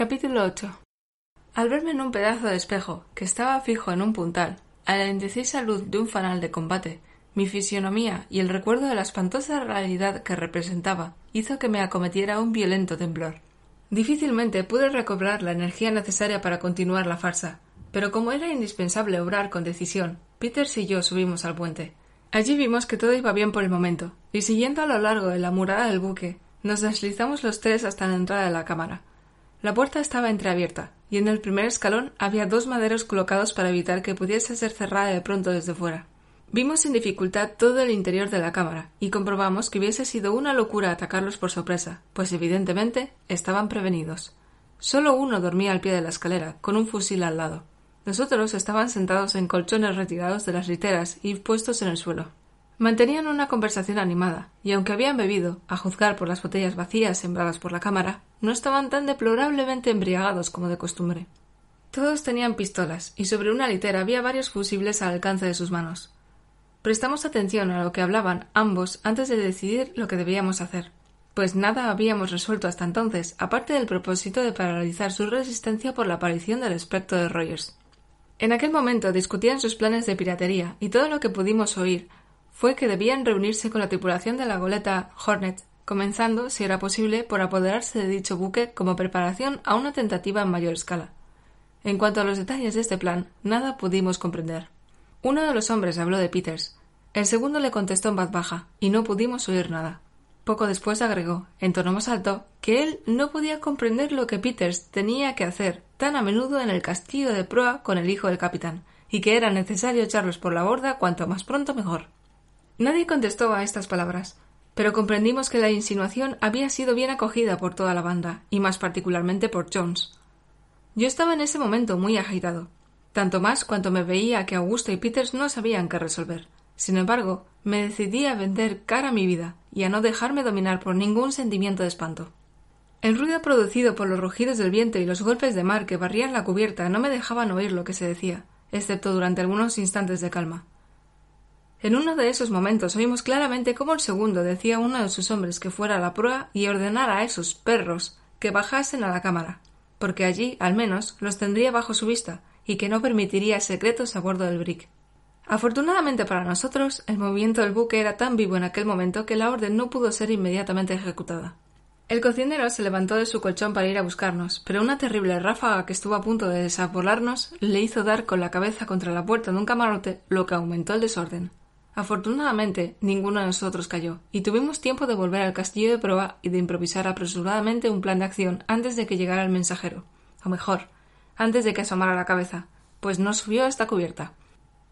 Capítulo 8 Al verme en un pedazo de espejo que estaba fijo en un puntal, a la indecisa luz de un fanal de combate, mi fisionomía y el recuerdo de la espantosa realidad que representaba hizo que me acometiera un violento temblor. Difícilmente pude recobrar la energía necesaria para continuar la farsa, pero como era indispensable obrar con decisión, Peters y yo subimos al puente. Allí vimos que todo iba bien por el momento, y siguiendo a lo largo de la murada del buque, nos deslizamos los tres hasta la entrada de la cámara. La puerta estaba entreabierta, y en el primer escalón había dos maderos colocados para evitar que pudiese ser cerrada de pronto desde fuera. Vimos sin dificultad todo el interior de la cámara y comprobamos que hubiese sido una locura atacarlos por sorpresa, pues evidentemente estaban prevenidos. Solo uno dormía al pie de la escalera, con un fusil al lado. Los otros estaban sentados en colchones retirados de las literas y puestos en el suelo. Mantenían una conversación animada, y aunque habían bebido, a juzgar por las botellas vacías sembradas por la cámara, no estaban tan deplorablemente embriagados como de costumbre. Todos tenían pistolas, y sobre una litera había varios fusibles al alcance de sus manos. Prestamos atención a lo que hablaban ambos antes de decidir lo que debíamos hacer, pues nada habíamos resuelto hasta entonces, aparte del propósito de paralizar su resistencia por la aparición del espectro de Rogers. En aquel momento discutían sus planes de piratería, y todo lo que pudimos oír fue que debían reunirse con la tripulación de la goleta Hornet, comenzando, si era posible, por apoderarse de dicho buque como preparación a una tentativa en mayor escala. En cuanto a los detalles de este plan, nada pudimos comprender. Uno de los hombres habló de Peters, el segundo le contestó en voz baja, y no pudimos oír nada. Poco después agregó, en tono más alto, que él no podía comprender lo que Peters tenía que hacer tan a menudo en el castillo de proa con el hijo del capitán, y que era necesario echarlos por la borda cuanto más pronto mejor. Nadie contestó a estas palabras, pero comprendimos que la insinuación había sido bien acogida por toda la banda, y más particularmente por Jones. Yo estaba en ese momento muy agitado, tanto más cuanto me veía que Augusto y Peters no sabían qué resolver. Sin embargo, me decidí a vender cara a mi vida y a no dejarme dominar por ningún sentimiento de espanto. El ruido producido por los rugidos del viento y los golpes de mar que barrían la cubierta no me dejaban oír lo que se decía, excepto durante algunos instantes de calma. En uno de esos momentos oímos claramente cómo el segundo decía a uno de sus hombres que fuera a la proa y ordenara a esos perros que bajasen a la cámara, porque allí, al menos, los tendría bajo su vista y que no permitiría secretos a bordo del brick. Afortunadamente para nosotros, el movimiento del buque era tan vivo en aquel momento que la orden no pudo ser inmediatamente ejecutada. El cocinero se levantó de su colchón para ir a buscarnos, pero una terrible ráfaga que estuvo a punto de desapolarnos le hizo dar con la cabeza contra la puerta de un camarote, lo que aumentó el desorden. Afortunadamente, ninguno de nosotros cayó, y tuvimos tiempo de volver al castillo de proa y de improvisar apresuradamente un plan de acción antes de que llegara el mensajero. O mejor, antes de que asomara la cabeza, pues no subió hasta cubierta.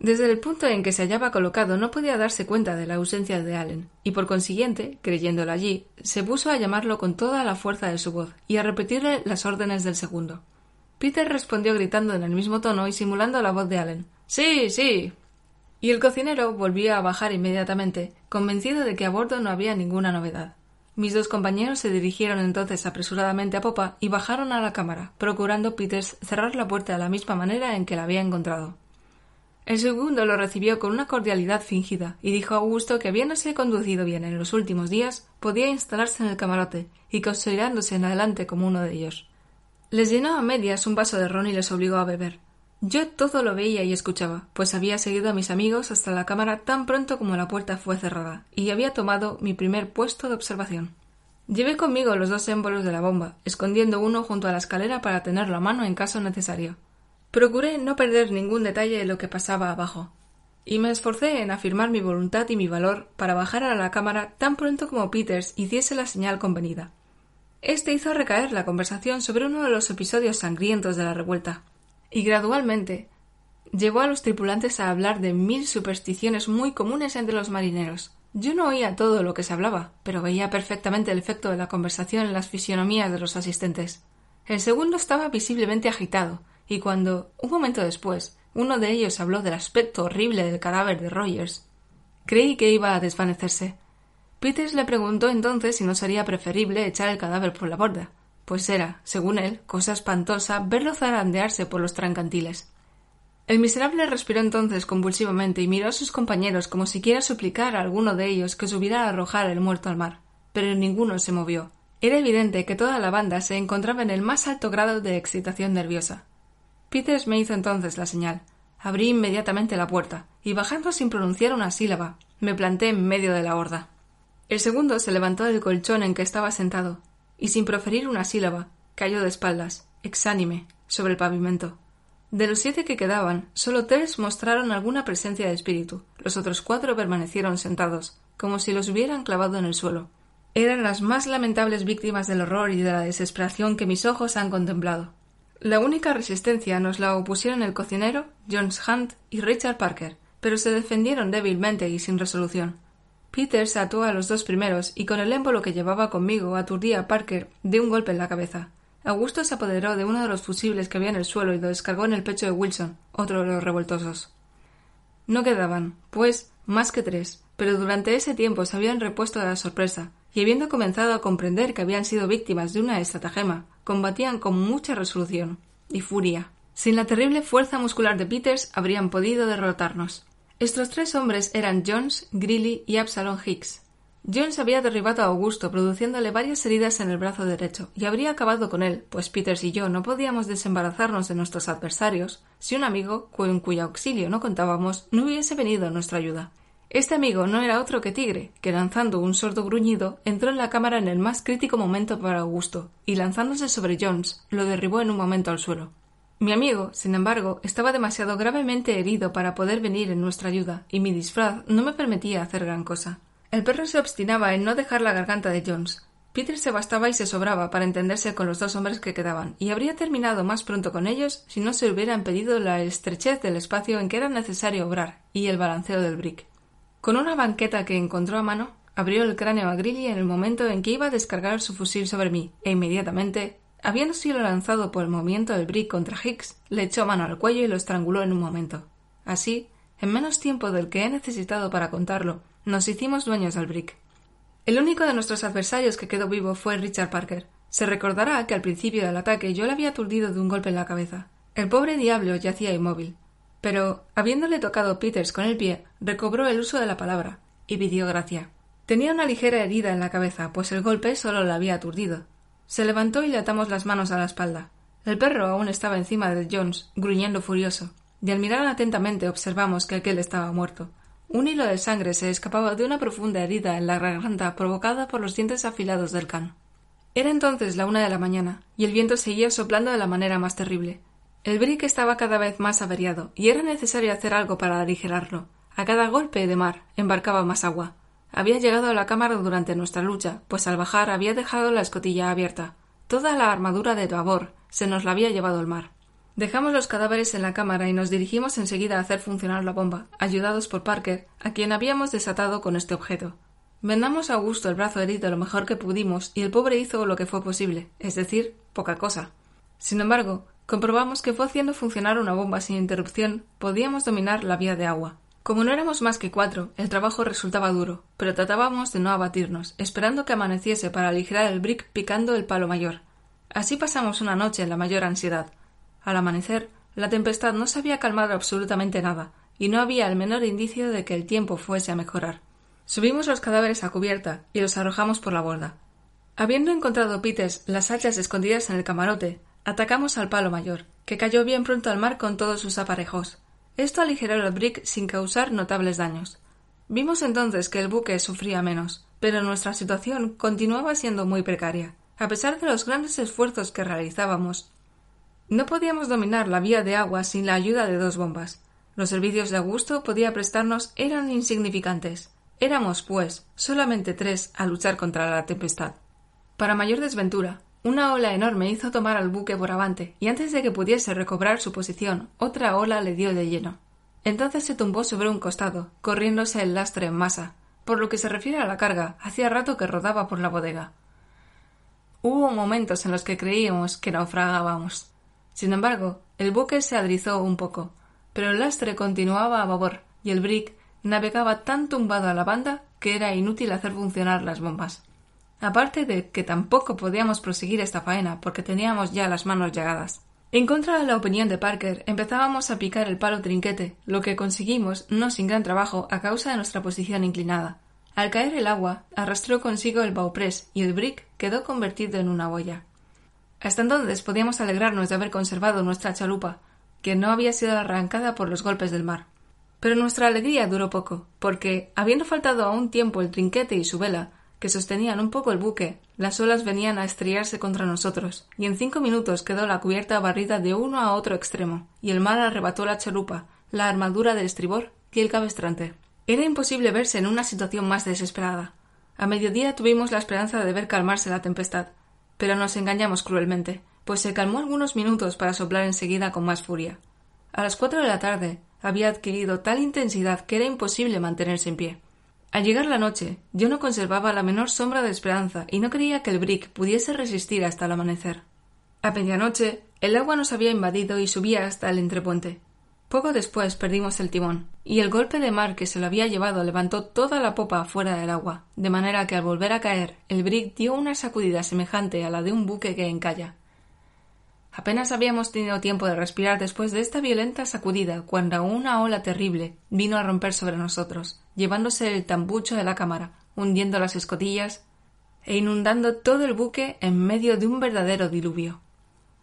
Desde el punto en que se hallaba colocado no podía darse cuenta de la ausencia de Allen, y por consiguiente, creyéndolo allí, se puso a llamarlo con toda la fuerza de su voz y a repetirle las órdenes del segundo. Peter respondió gritando en el mismo tono y simulando la voz de Allen. Sí, sí, y el cocinero volvió a bajar inmediatamente, convencido de que a bordo no había ninguna novedad. Mis dos compañeros se dirigieron entonces apresuradamente a popa y bajaron a la cámara, procurando Peters cerrar la puerta de la misma manera en que la había encontrado. El segundo lo recibió con una cordialidad fingida y dijo a Augusto que habiéndose conducido bien en los últimos días, podía instalarse en el camarote y consolidándose en adelante como uno de ellos. Les llenó a medias un vaso de ron y les obligó a beber. Yo todo lo veía y escuchaba, pues había seguido a mis amigos hasta la cámara tan pronto como la puerta fue cerrada, y había tomado mi primer puesto de observación. Llevé conmigo los dos émbolos de la bomba, escondiendo uno junto a la escalera para tenerlo a mano en caso necesario. Procuré no perder ningún detalle de lo que pasaba abajo, y me esforcé en afirmar mi voluntad y mi valor para bajar a la cámara tan pronto como Peters hiciese la señal convenida. Este hizo recaer la conversación sobre uno de los episodios sangrientos de la revuelta, y gradualmente llevó a los tripulantes a hablar de mil supersticiones muy comunes entre los marineros. Yo no oía todo lo que se hablaba, pero veía perfectamente el efecto de la conversación en las fisionomías de los asistentes. El segundo estaba visiblemente agitado, y cuando, un momento después, uno de ellos habló del aspecto horrible del cadáver de Rogers, creí que iba a desvanecerse. Peters le preguntó entonces si no sería preferible echar el cadáver por la borda pues era, según él, cosa espantosa verlo zarandearse por los trancantiles. El miserable respiró entonces convulsivamente y miró a sus compañeros como si quiera suplicar a alguno de ellos que subiera a arrojar el muerto al mar, pero ninguno se movió, Era evidente que toda la banda se encontraba en el más alto grado de excitación nerviosa. Peters me hizo entonces la señal. Abrí inmediatamente la puerta y bajando sin pronunciar una sílaba, me planté en medio de la horda. El segundo se levantó del colchón en que estaba sentado y sin proferir una sílaba cayó de espaldas, exánime, sobre el pavimento. De los siete que quedaban, solo tres mostraron alguna presencia de espíritu. Los otros cuatro permanecieron sentados, como si los hubieran clavado en el suelo. Eran las más lamentables víctimas del horror y de la desesperación que mis ojos han contemplado. La única resistencia nos la opusieron el cocinero, Jones Hunt y Richard Parker, pero se defendieron débilmente y sin resolución. Peters ató a los dos primeros y con el émbolo que llevaba conmigo aturdí a Parker de un golpe en la cabeza. Augusto se apoderó de uno de los fusibles que había en el suelo y lo descargó en el pecho de Wilson, otro de los revoltosos. No quedaban, pues, más que tres, pero durante ese tiempo se habían repuesto de la sorpresa, y habiendo comenzado a comprender que habían sido víctimas de una estratagema, combatían con mucha resolución y furia. Sin la terrible fuerza muscular de Peters habrían podido derrotarnos. Estos tres hombres eran Jones, Greeley y Absalom Hicks. Jones había derribado a Augusto, produciéndole varias heridas en el brazo derecho, y habría acabado con él, pues Peters y yo no podíamos desembarazarnos de nuestros adversarios si un amigo, con cuyo auxilio no contábamos, no hubiese venido a nuestra ayuda. Este amigo no era otro que Tigre, que lanzando un sordo gruñido entró en la cámara en el más crítico momento para Augusto, y lanzándose sobre Jones, lo derribó en un momento al suelo. Mi amigo, sin embargo, estaba demasiado gravemente herido para poder venir en nuestra ayuda, y mi disfraz no me permitía hacer gran cosa. El perro se obstinaba en no dejar la garganta de Jones. Peter se bastaba y se sobraba para entenderse con los dos hombres que quedaban, y habría terminado más pronto con ellos si no se hubiera impedido la estrechez del espacio en que era necesario obrar y el balanceo del brick. Con una banqueta que encontró a mano, abrió el cráneo a Grilly en el momento en que iba a descargar su fusil sobre mí, e inmediatamente, habiendo sido lanzado por el movimiento del brick contra Hicks, le echó mano al cuello y lo estranguló en un momento. Así, en menos tiempo del que he necesitado para contarlo, nos hicimos dueños del brick. El único de nuestros adversarios que quedó vivo fue Richard Parker. Se recordará que al principio del ataque yo le había aturdido de un golpe en la cabeza. El pobre diablo yacía inmóvil, pero, habiéndole tocado Peters con el pie, recobró el uso de la palabra y pidió gracia. Tenía una ligera herida en la cabeza, pues el golpe solo la había aturdido. Se levantó y le atamos las manos a la espalda. El perro aún estaba encima de Jones, gruñendo furioso, y al mirar atentamente observamos que aquel estaba muerto. Un hilo de sangre se escapaba de una profunda herida en la garganta provocada por los dientes afilados del can. Era entonces la una de la mañana, y el viento seguía soplando de la manera más terrible. El brick estaba cada vez más averiado, y era necesario hacer algo para aligerarlo. A cada golpe de mar embarcaba más agua. Había llegado a la cámara durante nuestra lucha, pues al bajar había dejado la escotilla abierta. Toda la armadura de babor se nos la había llevado el mar. Dejamos los cadáveres en la cámara y nos dirigimos enseguida a hacer funcionar la bomba, ayudados por Parker, a quien habíamos desatado con este objeto. Vendamos a Augusto el brazo herido lo mejor que pudimos y el pobre hizo lo que fue posible, es decir, poca cosa. Sin embargo, comprobamos que fue haciendo funcionar una bomba sin interrupción podíamos dominar la vía de agua. Como no éramos más que cuatro, el trabajo resultaba duro, pero tratábamos de no abatirnos, esperando que amaneciese para aligerar el brick picando el palo mayor. Así pasamos una noche en la mayor ansiedad. Al amanecer, la tempestad no se había calmado absolutamente nada, y no había el menor indicio de que el tiempo fuese a mejorar. Subimos los cadáveres a cubierta y los arrojamos por la borda. Habiendo encontrado Peters las hachas escondidas en el camarote, Atacamos al palo mayor, que cayó bien pronto al mar con todos sus aparejos. Esto aligeró el brick sin causar notables daños. Vimos entonces que el buque sufría menos, pero nuestra situación continuaba siendo muy precaria, a pesar de los grandes esfuerzos que realizábamos. No podíamos dominar la vía de agua sin la ayuda de dos bombas. Los servicios de Augusto podía prestarnos eran insignificantes. Éramos, pues, solamente tres a luchar contra la tempestad. Para mayor desventura, una ola enorme hizo tomar al buque por avante, y antes de que pudiese recobrar su posición, otra ola le dio de lleno. Entonces se tumbó sobre un costado, corriéndose el lastre en masa. Por lo que se refiere a la carga, hacía rato que rodaba por la bodega. Hubo momentos en los que creíamos que naufragábamos. Sin embargo, el buque se adrizó un poco, pero el lastre continuaba a babor, y el brick navegaba tan tumbado a la banda que era inútil hacer funcionar las bombas aparte de que tampoco podíamos proseguir esta faena porque teníamos ya las manos llegadas. En contra de la opinión de Parker, empezábamos a picar el palo trinquete, lo que conseguimos no sin gran trabajo a causa de nuestra posición inclinada. Al caer el agua, arrastró consigo el bauprés y el brick quedó convertido en una boya. Hasta entonces podíamos alegrarnos de haber conservado nuestra chalupa, que no había sido arrancada por los golpes del mar. Pero nuestra alegría duró poco, porque, habiendo faltado a un tiempo el trinquete y su vela, que sostenían un poco el buque, las olas venían a estrellarse contra nosotros, y en cinco minutos quedó la cubierta barrida de uno a otro extremo, y el mar arrebató la chalupa, la armadura del estribor y el cabestrante. Era imposible verse en una situación más desesperada. A mediodía tuvimos la esperanza de ver calmarse la tempestad, pero nos engañamos cruelmente, pues se calmó algunos minutos para soplar enseguida con más furia. A las cuatro de la tarde había adquirido tal intensidad que era imposible mantenerse en pie. Al llegar la noche, yo no conservaba la menor sombra de esperanza y no creía que el brick pudiese resistir hasta el amanecer. A medianoche, el agua nos había invadido y subía hasta el entrepuente. Poco después perdimos el timón, y el golpe de mar que se lo había llevado levantó toda la popa fuera del agua, de manera que al volver a caer, el brick dio una sacudida semejante a la de un buque que encalla. Apenas habíamos tenido tiempo de respirar después de esta violenta sacudida cuando una ola terrible vino a romper sobre nosotros, llevándose el tambucho de la cámara, hundiendo las escotillas e inundando todo el buque en medio de un verdadero diluvio.